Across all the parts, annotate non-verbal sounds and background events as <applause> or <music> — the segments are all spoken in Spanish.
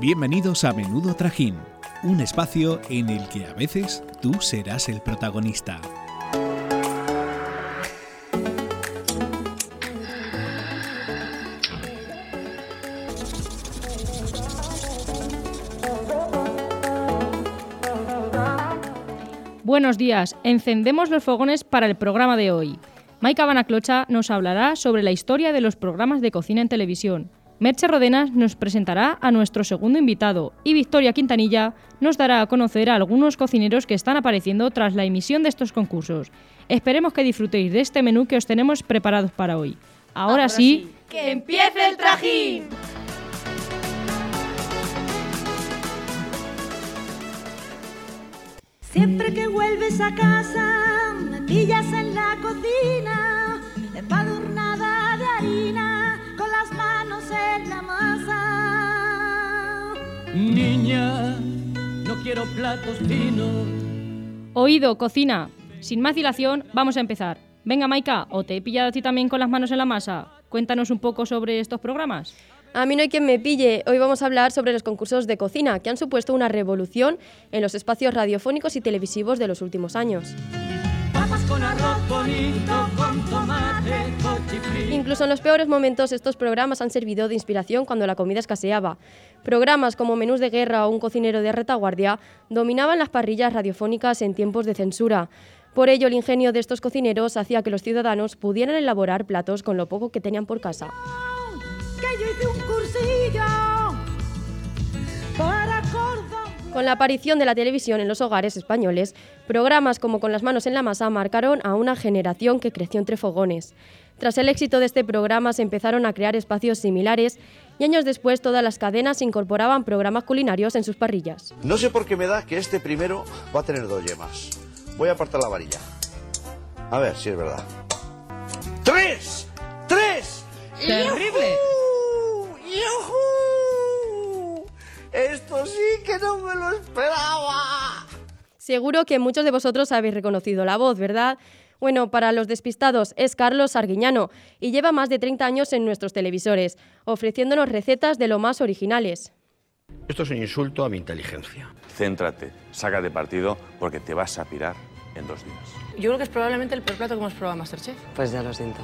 Bienvenidos a Menudo Trajín, un espacio en el que a veces tú serás el protagonista. Buenos días, encendemos los fogones para el programa de hoy. Maika Banaclocha nos hablará sobre la historia de los programas de cocina en televisión. Merche Rodenas nos presentará a nuestro segundo invitado y Victoria Quintanilla nos dará a conocer a algunos cocineros que están apareciendo tras la emisión de estos concursos. Esperemos que disfrutéis de este menú que os tenemos preparados para hoy. Ahora, sí, ¡que empiece el trajín! Siempre que vuelves a casa, me pillas en la cocina, empadurnada de harina, en la masa. Niña, no quiero platos finos. Oído, cocina. Sin más dilación, vamos a empezar. Venga, Maika, ¿o te he pillado a ti también con las manos en la masa? Cuéntanos un poco sobre estos programas. A mí no hay quien me pille. Hoy vamos a hablar sobre los concursos de cocina, que han supuesto una revolución en los espacios radiofónicos y televisivos de los últimos años. Papas con arroz bonito, con tomate, cochifrito. Incluso en los peores momentos estos programas han servido de inspiración cuando la comida escaseaba. Programas como Menús de Guerra o Un cocinero de retaguardia dominaban las parrillas radiofónicas en tiempos de censura. Por ello, el ingenio de estos cocineros hacía que los ciudadanos pudieran elaborar platos con lo poco que tenían por casa. Con la aparición de la televisión en los hogares españoles, programas como Con las manos en la masa marcaron a una generación que creció entre fogones. Tras el éxito de este programa se empezaron a crear espacios similares y años después todas las cadenas incorporaban programas culinarios en sus parrillas. No sé por qué me da que este primero va a tener dos yemas. Voy a apartar la varilla. A ver si es verdad. ¡Tres! ¡Tres! ¡Terrible! ¡Yujú! ¡Yujú! Esto sí que no me lo esperaba. Seguro que muchos de vosotros habéis reconocido la voz, ¿verdad? Bueno, para los despistados es Carlos Arguiñano y lleva más de 30 años en nuestros televisores, ofreciéndonos recetas de lo más originales. Esto es un insulto a mi inteligencia. Céntrate, saca de partido porque te vas a pirar en dos días. Yo creo que es probablemente el peor plato que hemos probado en Masterchef. Pues ya lo siento.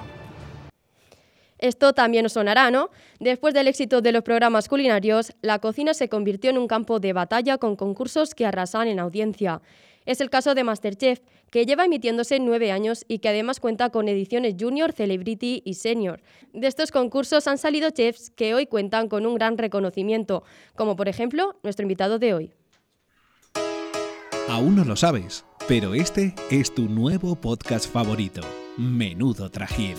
Esto también os sonará, ¿no? Después del éxito de los programas culinarios, la cocina se convirtió en un campo de batalla con concursos que arrasan en audiencia. Es el caso de Masterchef, que lleva emitiéndose nueve años y que además cuenta con ediciones Junior, Celebrity y Senior. De estos concursos han salido chefs que hoy cuentan con un gran reconocimiento, como por ejemplo nuestro invitado de hoy. Aún no lo sabes, pero este es tu nuevo podcast favorito, Menudo Trajín.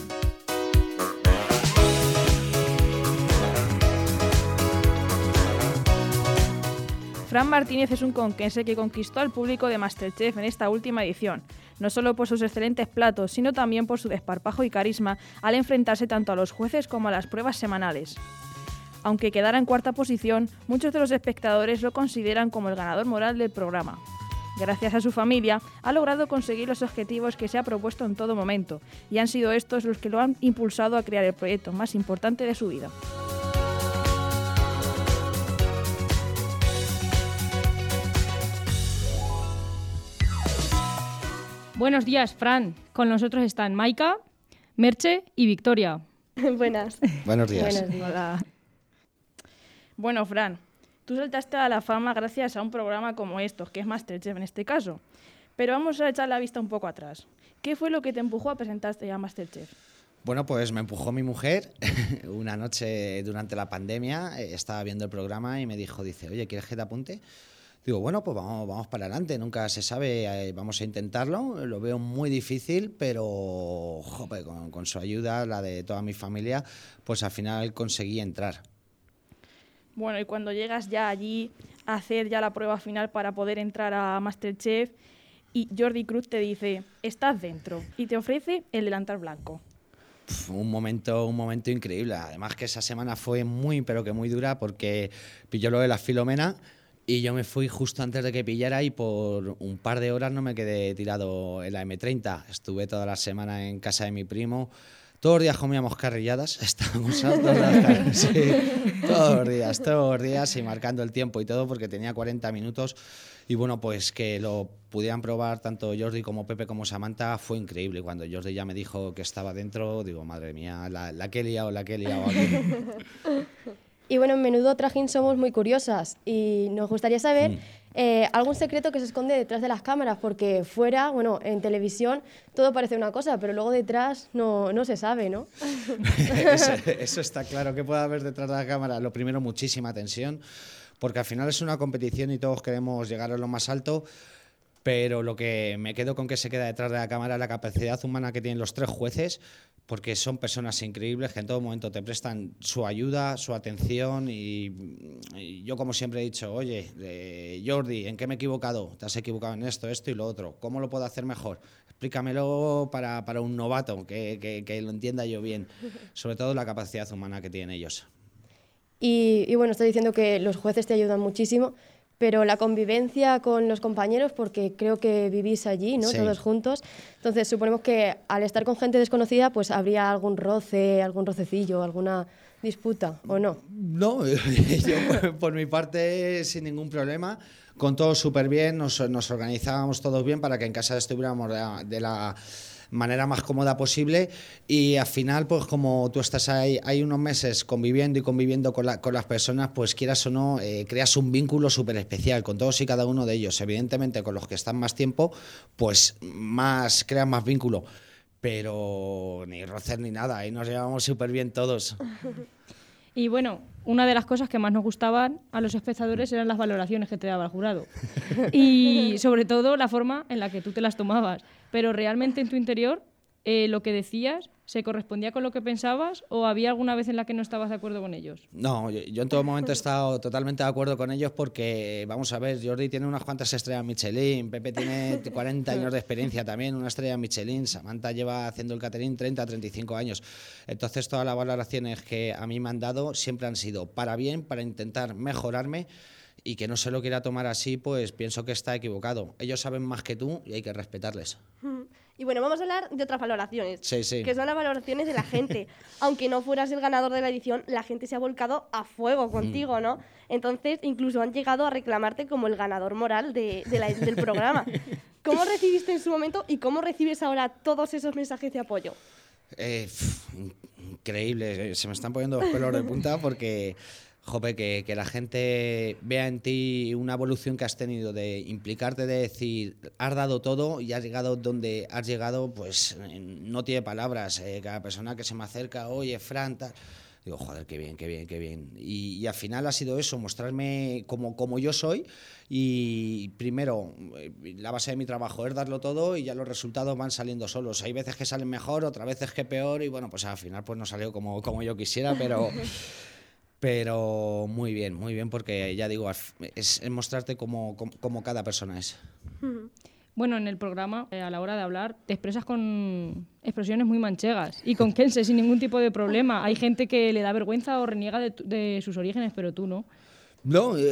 Fran Martínez es un conquense que conquistó al público de Masterchef en esta última edición, no solo por sus excelentes platos, sino también por su desparpajo y carisma al enfrentarse tanto a los jueces como a las pruebas semanales. Aunque quedara en cuarta posición, muchos de los espectadores lo consideran como el ganador moral del programa. Gracias a su familia, ha logrado conseguir los objetivos que se ha propuesto en todo momento, y han sido estos los que lo han impulsado a crear el proyecto más importante de su vida. Buenos días, Fran. Con nosotros están Maika, Merche y Victoria. <laughs> Buenas. Buenos días. Hola. Bueno, Fran, tú saltaste a la fama gracias a un programa como estos, que es Masterchef en este caso. Pero vamos a echar la vista un poco atrás. ¿Qué fue lo que te empujó a presentarte a Masterchef? Bueno, pues me empujó mi mujer <laughs> una noche durante la pandemia, eh, estaba viendo el programa y me dijo, dice, oye, ¿quieres que te apunte? Digo, bueno, pues vamos, vamos para adelante, nunca se sabe, eh, vamos a intentarlo. Lo veo muy difícil, pero jope, con, con su ayuda, la de toda mi familia, pues al final conseguí entrar. Bueno, y cuando llegas ya allí a hacer ya la prueba final para poder entrar a Masterchef y Jordi Cruz te dice, estás dentro y te ofrece el delantal blanco. Un momento, un momento increíble. Además que esa semana fue muy, pero que muy dura porque pilló lo de la Filomena y yo me fui justo antes de que pillara y por un par de horas no me quedé tirado en la M30. Estuve toda la semana en casa de mi primo, Todos los días comíamos carrilladas, <laughs> estábamos todos <laughs> sí, todos los días, todos los días y marcando el tiempo y todo porque tenía 40 minutos y bueno, pues que lo pudieran probar tanto Jordi como Pepe como Samantha fue increíble. Cuando Jordi ya me dijo que estaba dentro, digo, madre mía, la, la que he liado, la que he liado aquí. <laughs> Y bueno, en Menudo Trajín somos muy curiosas y nos gustaría saber Mm. eh, algún secreto que se esconde detrás de las cámaras, porque fuera, bueno, en televisión todo parece una cosa, pero luego detrás no, no se sabe, ¿no? <laughs> eso, <laughs> eso está claro. ¿Qué puede haber detrás de la cámara? Lo primero, muchísima tensión, porque al final es una competición y todos queremos llegar a lo más alto. Pero lo que me quedo con que se queda detrás de la cámara es la capacidad humana que tienen los tres jueces, porque son personas increíbles que en todo momento te prestan su ayuda, su atención. Y, y yo, como siempre he dicho, oye, eh, Jordi, ¿en qué me he equivocado? Te has equivocado en esto, esto y lo otro. ¿Cómo lo puedo hacer mejor? Explícamelo para, para un novato, que, que- que lo entienda yo bien. <laughs> Sobre todo la capacidad humana que tienen ellos. Y, y bueno, estoy diciendo que los jueces te ayudan muchísimo, pero la convivencia con los compañeros, porque creo que vivís allí, ¿no? Sí. Todos juntos. Entonces, suponemos que al estar con gente desconocida, pues habría algún roce, algún rocecillo, alguna disputa, ¿o no? No, <laughs> yo por, mi parte sin ningún problema, con todo súper bien, nos, nos organizábamos todos bien para que en casa estuviéramos de la, de la manera más cómoda posible y al final pues como tú estás ahí hay unos meses conviviendo y conviviendo con, la- con las personas pues quieras o no eh, creas un vínculo súper especial con todos y cada uno de ellos. Evidentemente con los que están más tiempo pues más creas más vínculo. Pero ni rocer ni nada ahí nos llevamos súper bien todos. <laughs> Y bueno, una de las cosas que más nos gustaban a los espectadores eran las valoraciones que te daba el jurado. <laughs> Y sobre todo la forma en la que tú te las tomabas. Pero realmente en tu interior, eh, lo que decías, ¿se correspondía con lo que pensabas o había alguna vez en la que no estabas de acuerdo con ellos? No, yo, en todo momento he estado totalmente de acuerdo con ellos porque, vamos a ver, Jordi tiene unas cuantas estrellas Michelin, Pepe tiene <laughs> 40 años de experiencia también, una estrella Michelin, Samantha lleva haciendo el catering 30, 35 años. Entonces todas las valoraciones que a mí me han dado siempre han sido para bien, para intentar mejorarme y que no se lo quiera tomar así, pues pienso que está equivocado. Ellos saben más que tú y hay que respetarles. Y bueno, vamos a hablar de otras valoraciones. Sí, sí. Que son las valoraciones de la gente. <laughs> Aunque no fueras el ganador de la edición, la gente se ha volcado a fuego contigo, ¿no? Entonces, incluso han llegado a reclamarte como el ganador moral de, de la- del programa. <laughs> ¿Cómo recibiste en su momento y cómo recibes ahora todos esos mensajes de apoyo? Eh, increíble, se me están poniendo los pelos de punta porque, jope, que, que la gente vea en ti una evolución que has tenido de implicarte, de decir, has dado todo y has llegado donde has llegado, pues no tiene palabras. eh, cada persona que se me acerca, oye, Fran, tal. Digo, joder, qué bien, qué bien, qué bien. Y, y al final ha sido eso, mostrarme como, como yo soy y primero, eh, la base de mi trabajo es darlo todo y ya los resultados van saliendo solos. Hay veces que salen mejor, otras veces que peor y bueno, pues al final pues no salió como, como yo quisiera, pero... <laughs> Pero muy bien, muy bien, porque ya digo, es, mostrarte como, como cada persona es. Bueno, en el programa, eh, a la hora de hablar, te expresas con expresiones muy manchegas y con <laughs> Kense sin ningún tipo de problema. Hay gente que le da vergüenza o reniega de, de sus orígenes, pero tú no. No, eh,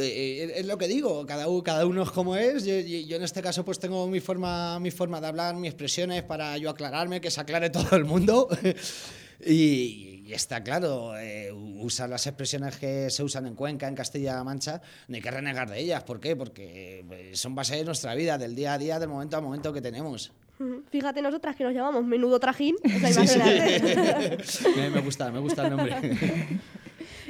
eh, es lo que digo, cada, cada uno es como es. Yo- yo en este caso pues tengo mi forma, mi forma de hablar, mis expresiones para yo aclararme, que se aclare <laughs> todo el mundo. <laughs> y, y está claro, eh, usar las expresiones que se usan en Cuenca, en Castilla-La Mancha, no hay que renegar de ellas. ¿Por qué? Porque pues, son base de nuestra vida, del día a día, del momento a momento que tenemos. Fíjate nosotras que nos llamamos Menudo Trajín. o sea, <laughs> Sí, sí. me, me gusta, me gusta el nombre. <laughs>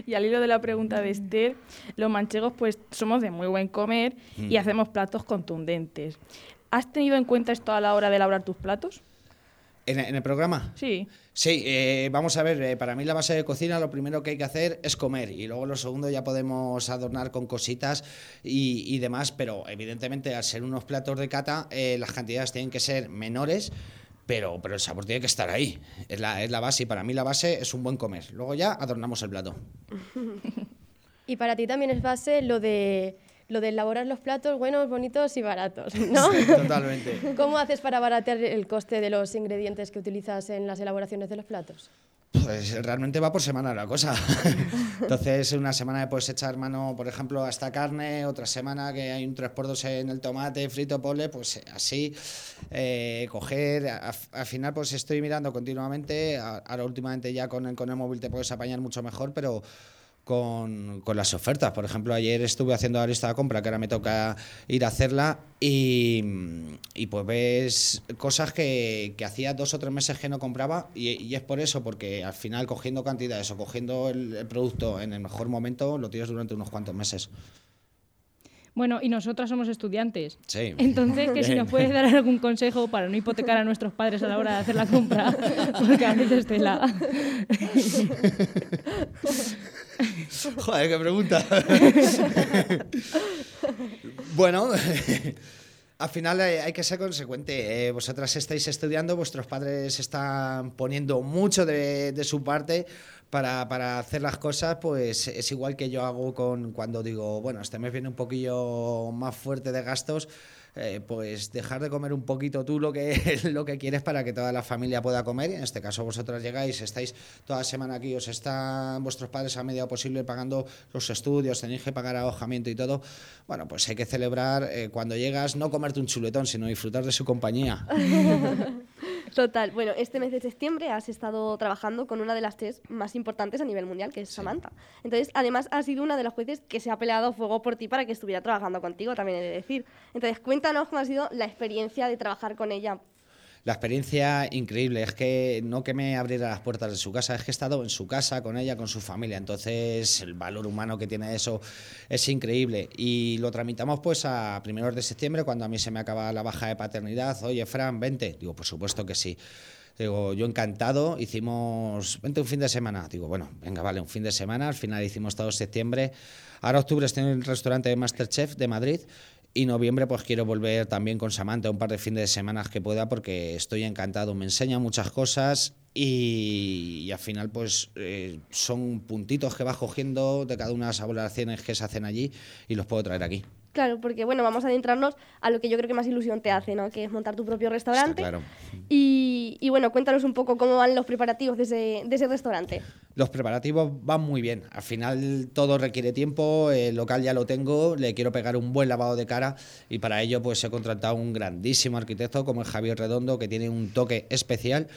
Y al hilo de la pregunta de Esther, los manchegos pues somos de muy buen comer y Mm. hacemos platos contundentes. ¿Has tenido en cuenta esto a la hora de elaborar tus platos? ¿En, en el programa? Sí. Sí, eh, vamos a ver, eh, para mí la base de cocina lo primero que hay que hacer es comer y luego lo segundo ya podemos adornar con cositas y, y demás, pero evidentemente al ser unos platos de cata eh, las cantidades tienen que ser menores, pero, pero el sabor tiene que estar ahí, es la, es la base y para mí la base es un buen comer, luego ya adornamos el plato. <laughs> Y para ti también es base lo de, lo de elaborar los platos buenos, bonitos y baratos, ¿no? Sí, totalmente. <laughs> ¿Cómo haces para baratear el coste de los ingredientes que utilizas en las elaboraciones de los platos? Pues realmente va por semana la cosa. <laughs> Entonces, una semana puedes echar mano, por ejemplo, a esta carne, otra semana que hay un 3x2 en el tomate, frito, pole, pues así, eh, coger. al final, pues estoy mirando continuamente. Ahora, últimamente, ya con el, con el móvil te puedes apañar mucho mejor, pero con, con, las ofertas. Por ejemplo, ayer estuve haciendo la lista de compra, que ahora me toca ir a hacerla, y, y pues ves cosas que, que, hacía dos o tres meses que no compraba, y, y, es por eso, porque al final cogiendo cantidades o cogiendo el, el, producto en el mejor momento, lo tienes durante unos cuantos meses. Bueno, y nosotras somos estudiantes. Sí. Entonces, que si nos <laughs> puedes dar algún consejo para no hipotecar a nuestros padres a la hora de hacer la compra, <laughs> porque a veces te la... <laughs> <laughs> Joder, qué pregunta. <laughs> bueno, <laughs> al final hay que ser consecuente. Eh, vosotras estáis estudiando, vuestros padres están poniendo mucho de, de su parte para, para, hacer las cosas, pues es igual que yo hago con cuando digo, bueno, este mes viene un poquillo más fuerte de gastos. Eh, pues dejar de comer un poquito tú lo que, <laughs> lo que quieres para que toda la familia pueda comer. Y en este caso vosotras llegáis, estáis toda semana aquí, os están vuestros padres a medida posible pagando los estudios, tenéis que pagar alojamiento y todo. Bueno, pues hay que celebrar eh, cuando llegas, no comerte un chuletón, sino disfrutar de su compañía. <laughs> Total. Bueno, este mes de septiembre has estado trabajando con una de las tres más importantes a nivel mundial, que es Samantha. Entonces, además, has sido una de las jueces que se ha peleado fuego por ti para que estuviera trabajando contigo, también he de decir. Entonces, cuéntanos cómo ha sido la experiencia de trabajar con ella la experiencia increíble. Es que no que me abriera las puertas de su casa, es que he estado en su casa con ella, con su familia. Entonces, el valor humano que tiene eso es increíble. Y lo tramitamos pues a primeros de septiembre, cuando a mí se me acaba la baja de paternidad. Oye, Fran, vente. Digo, por supuesto que sí. Digo, yo encantado, hicimos, vente un fin de semana. Digo, bueno, venga, vale, un fin de semana. Al final hicimos todo septiembre. Ahora octubre estoy en el restaurante de Masterchef de Madrid y noviembre pues quiero volver también con Samantha un par de fines de semana que pueda porque estoy encantado. Me enseña muchas cosas y, al final pues eh, son puntitos que vas cogiendo de cada una de las valoraciones que se hacen allí y los puedo traer aquí. Claro, porque bueno, vamos a adentrarnos a lo que yo creo que más ilusión te hace, ¿no? Que es montar tu propio restaurante. claro. Y, y, bueno, cuéntanos un poco cómo van los preparativos de ese, de restaurante. Los preparativos van muy bien. Al final todo requiere tiempo, el local ya lo tengo, le quiero pegar un buen lavado de cara y para ello pues he contratado un grandísimo arquitecto como es Javier Redondo que tiene un toque especial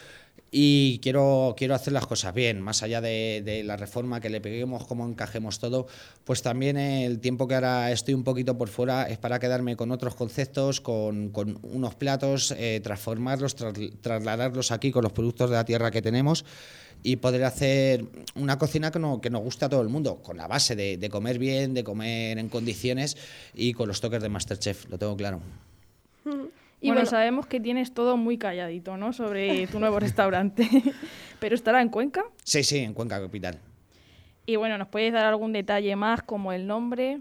y quiero, quiero hacer las cosas bien, más allá de, de, la reforma que le peguemos, cómo encajemos todo, pues también el tiempo que ahora estoy un poquito por fuera es para quedarme con otros conceptos, con, con unos platos, eh, transformarlos, tra trasladarlos aquí con los productos de la tierra que tenemos y poder hacer una cocina que, no, que nos guste a todo el mundo, con la base de, de comer bien, de comer en condiciones y con los toques de Masterchef, lo tengo claro. Y bueno, bueno, sabemos que tienes todo muy calladito, ¿no? Sobre tu nuevo restaurante. <laughs> ¿Pero estará en Cuenca? Sí, sí, en Cuenca Capital. Y bueno, ¿nos puedes dar algún detalle más, como el nombre?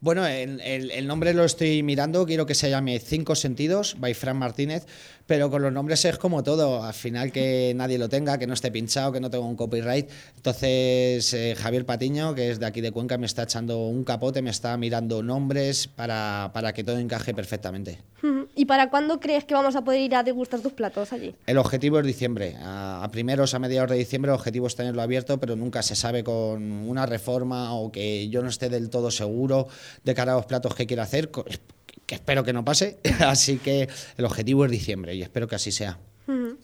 Bueno, el, el, el, nombre lo estoy mirando, quiero que se llame Cinco Sentidos, by Fran Martínez, pero con los nombres es como todo, al final que nadie lo tenga, que no esté pinchado, que no tenga un copyright. Entonces, eh, Javier Patiño, que es de aquí de Cuenca, me está echando un capote, me está mirando nombres para, para que todo encaje perfectamente. ¿Y para cuándo crees que vamos a poder ir a degustar tus platos allí? El objetivo es diciembre. A, a, primeros, a mediados de diciembre, el objetivo es tenerlo abierto, pero nunca se sabe con una reforma o que yo no esté del todo seguro de cara a los platos que quiero hacer, que espero que no pase. <laughs> Así que el objetivo es diciembre y espero que así sea. Uh -huh.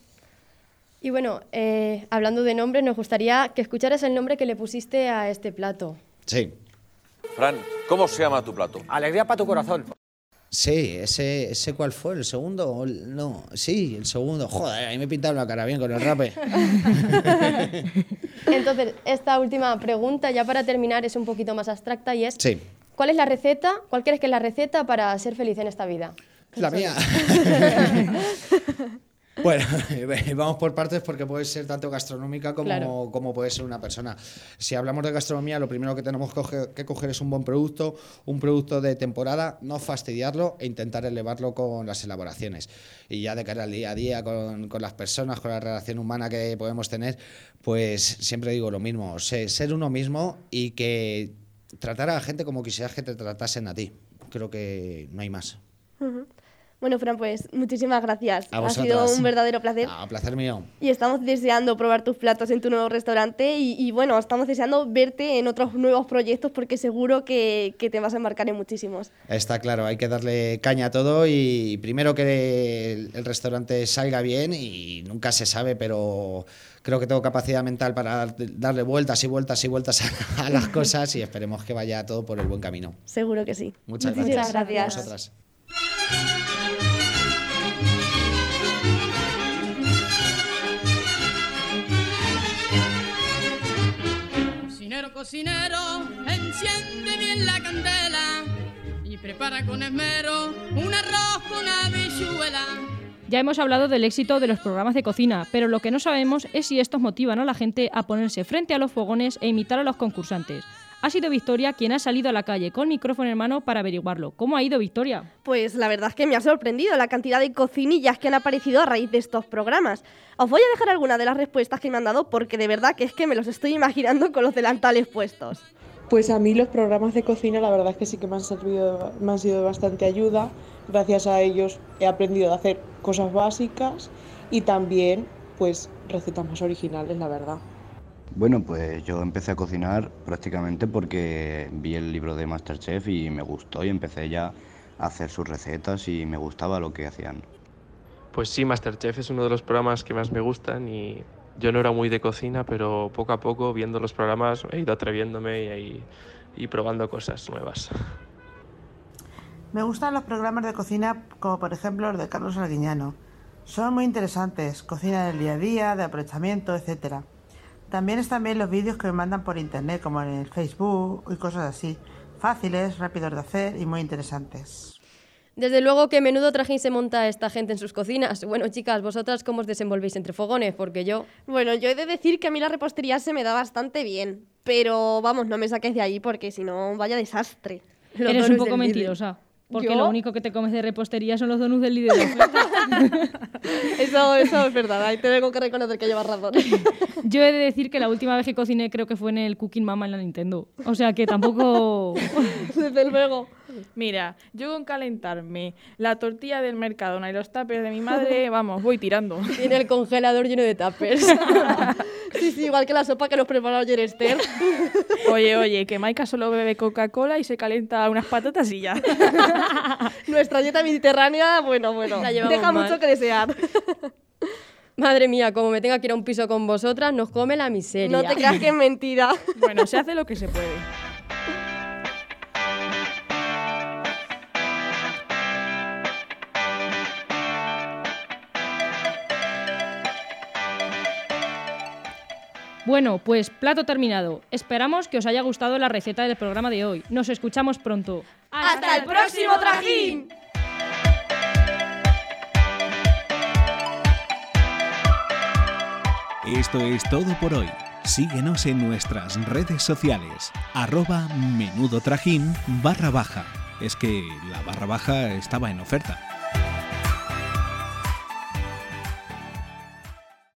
Y bueno, eh, hablando de nombre, nos gustaría que escucharas el nombre que le pusiste a este plato. Sí. Fran, ¿cómo se llama tu plato? Alegría para tu corazón. Sí, ese, ese cuál fue, el segundo, no, sí, el segundo. Joder, ahí me pintaron la cara bien con el rape. <laughs> Entonces, esta última pregunta, ya para terminar, es un poquito más abstracta y es, sí. ¿Cuál es la receta, cuál crees que es la receta para ser feliz en esta vida? La mía. <laughs> <laughs> Bueno, <laughs> vamos por partes porque puede ser tanto gastronómica como, claro. como puede ser una persona. Si hablamos de gastronomía, lo primero que tenemos que coger, que coger, es un buen producto, un producto de temporada, no fastidiarlo e intentar elevarlo con las elaboraciones. Y ya de cara al día a día, con, con las personas, con la relación humana que podemos tener, pues siempre digo lo mismo, ser uno mismo y que tratar a la gente como quisieras que te tratasen a ti. Creo que no hay más. Bueno, Fran, pues muchísimas gracias. A ha sido un verdadero placer. Ah, placer mío. Y estamos deseando probar tus platos en tu nuevo restaurante y, y, bueno, estamos deseando verte en otros nuevos proyectos porque seguro que, que te vas a embarcar en muchísimos. Está claro, hay que darle caña a todo y primero que el, el restaurante salga bien y nunca se sabe, pero creo que tengo capacidad mental para darle vueltas y vueltas y vueltas a, a las <laughs> cosas y esperemos que vaya todo por el buen camino. Seguro que sí. Muchas Muchísimas gracias. gracias. Cocinero, enciende bien la candela y prepara con esmero un arroz con habichuela. Ya hemos hablado del éxito de los programas de cocina, pero lo que no sabemos es si estos motivan a la gente a ponerse frente a los fogones e imitar a los concursantes. Ha sido Victoria quien ha salido a la calle con micrófono en mano para averiguarlo. ¿Cómo ha ido Victoria? Pues la verdad es que me ha sorprendido la cantidad de cocinillas que han aparecido a raíz de estos programas. Os voy a dejar algunas de las respuestas que me han dado porque de verdad que es que me los estoy imaginando con los delantales puestos. Pues a mí los programas de cocina la verdad es que sí que me han servido, me han sido de bastante ayuda. Gracias a ellos he aprendido a hacer cosas básicas y también pues recetas más originales, la verdad. Bueno, pues yo empecé a cocinar prácticamente porque vi el libro de Masterchef y me gustó y empecé ya a hacer sus recetas y me gustaba lo que hacían. Pues sí, Masterchef es uno de los programas que más me gustan y yo no era muy de cocina, pero poco a poco viendo los programas he ido atreviéndome y, y probando cosas nuevas. Me gustan los programas de cocina como por ejemplo los de Carlos Arguiñano. Son muy interesantes, cocina del día a día, de aprovechamiento, etcétera. También están bien los vídeos que me mandan por internet, como en el Facebook y cosas así. Fáciles, rápidos de hacer y muy interesantes. Desde luego que menudo trajín se monta esta gente en sus cocinas. Bueno, chicas, ¿vosotras cómo os desenvolvéis entre fogones? Porque yo... Bueno, yo he de decir que a mí la repostería se me da bastante bien. Pero vamos, no me saques de ahí porque si no, vaya desastre. Los Eres un poco Lidl. Porque ¿Yo? lo único que te comes de repostería son los donuts del líder. <laughs> Eso, eso es verdad, ahí te tengo que reconocer que llevas razón. <laughs> Yo he de decir que la última vez que cociné creo que fue en el Cooking Mama en la Nintendo. O sea que tampoco... <laughs> Desde luego. Mira, yo con calentarme la tortilla del Mercadona y los tapes de mi madre, vamos, voy tirando. Tiene el congelador lleno de tuppers. Sí, sí, igual que la sopa que nos preparó ayer Esther. <laughs> Oye, oye, que Maika solo bebe Coca-Cola y se calienta unas patatas y ya. <laughs> Nuestra dieta mediterránea, bueno, bueno, La deja mal. mucho que desear. Madre mía, como me tenga que ir a un piso con vosotras, nos come la miseria. No te creas que es mentira. Bueno, se hace lo que se puede. Bueno, pues plato terminado. Esperamos que os haya gustado la receta del programa de hoy. Nos escuchamos pronto. ¡Hasta el próximo trajín! Esto es todo por hoy. Síguenos en nuestras redes sociales. Arroba menudo trajín barra baja. Es que la barra baja estaba en oferta.